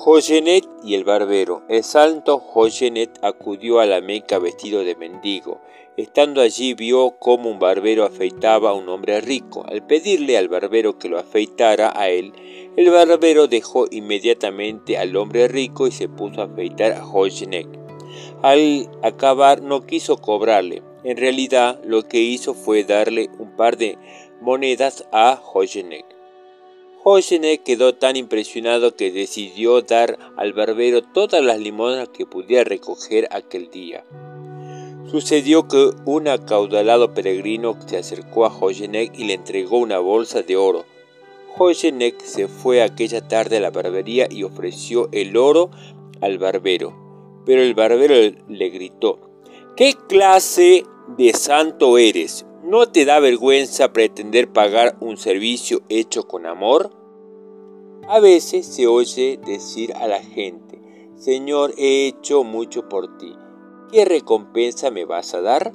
Joyenet y el barbero. El santo Joyenet acudió a la Meca vestido de mendigo. Estando allí vio cómo un barbero afeitaba a un hombre rico. Al pedirle al barbero que lo afeitara a él, el barbero dejó inmediatamente al hombre rico y se puso a afeitar a Joyenet. Al acabar no quiso cobrarle. En realidad lo que hizo fue darle un par de monedas a. Joyenet quedó tan impresionado que decidió dar al barbero todas las limonas que pudiera recoger aquel día. Sucedió que un acaudalado peregrino se acercó a Joyenek y le entregó una bolsa de oro. Joyenek se fue aquella tarde a la barbería y ofreció el oro al barbero. Pero el barbero le gritó, ¿Qué clase de santo eres? ¿No te da vergüenza pretender pagar un servicio hecho con amor? A veces se oye decir a la gente, Señor, he hecho mucho por ti, ¿qué recompensa me vas a dar?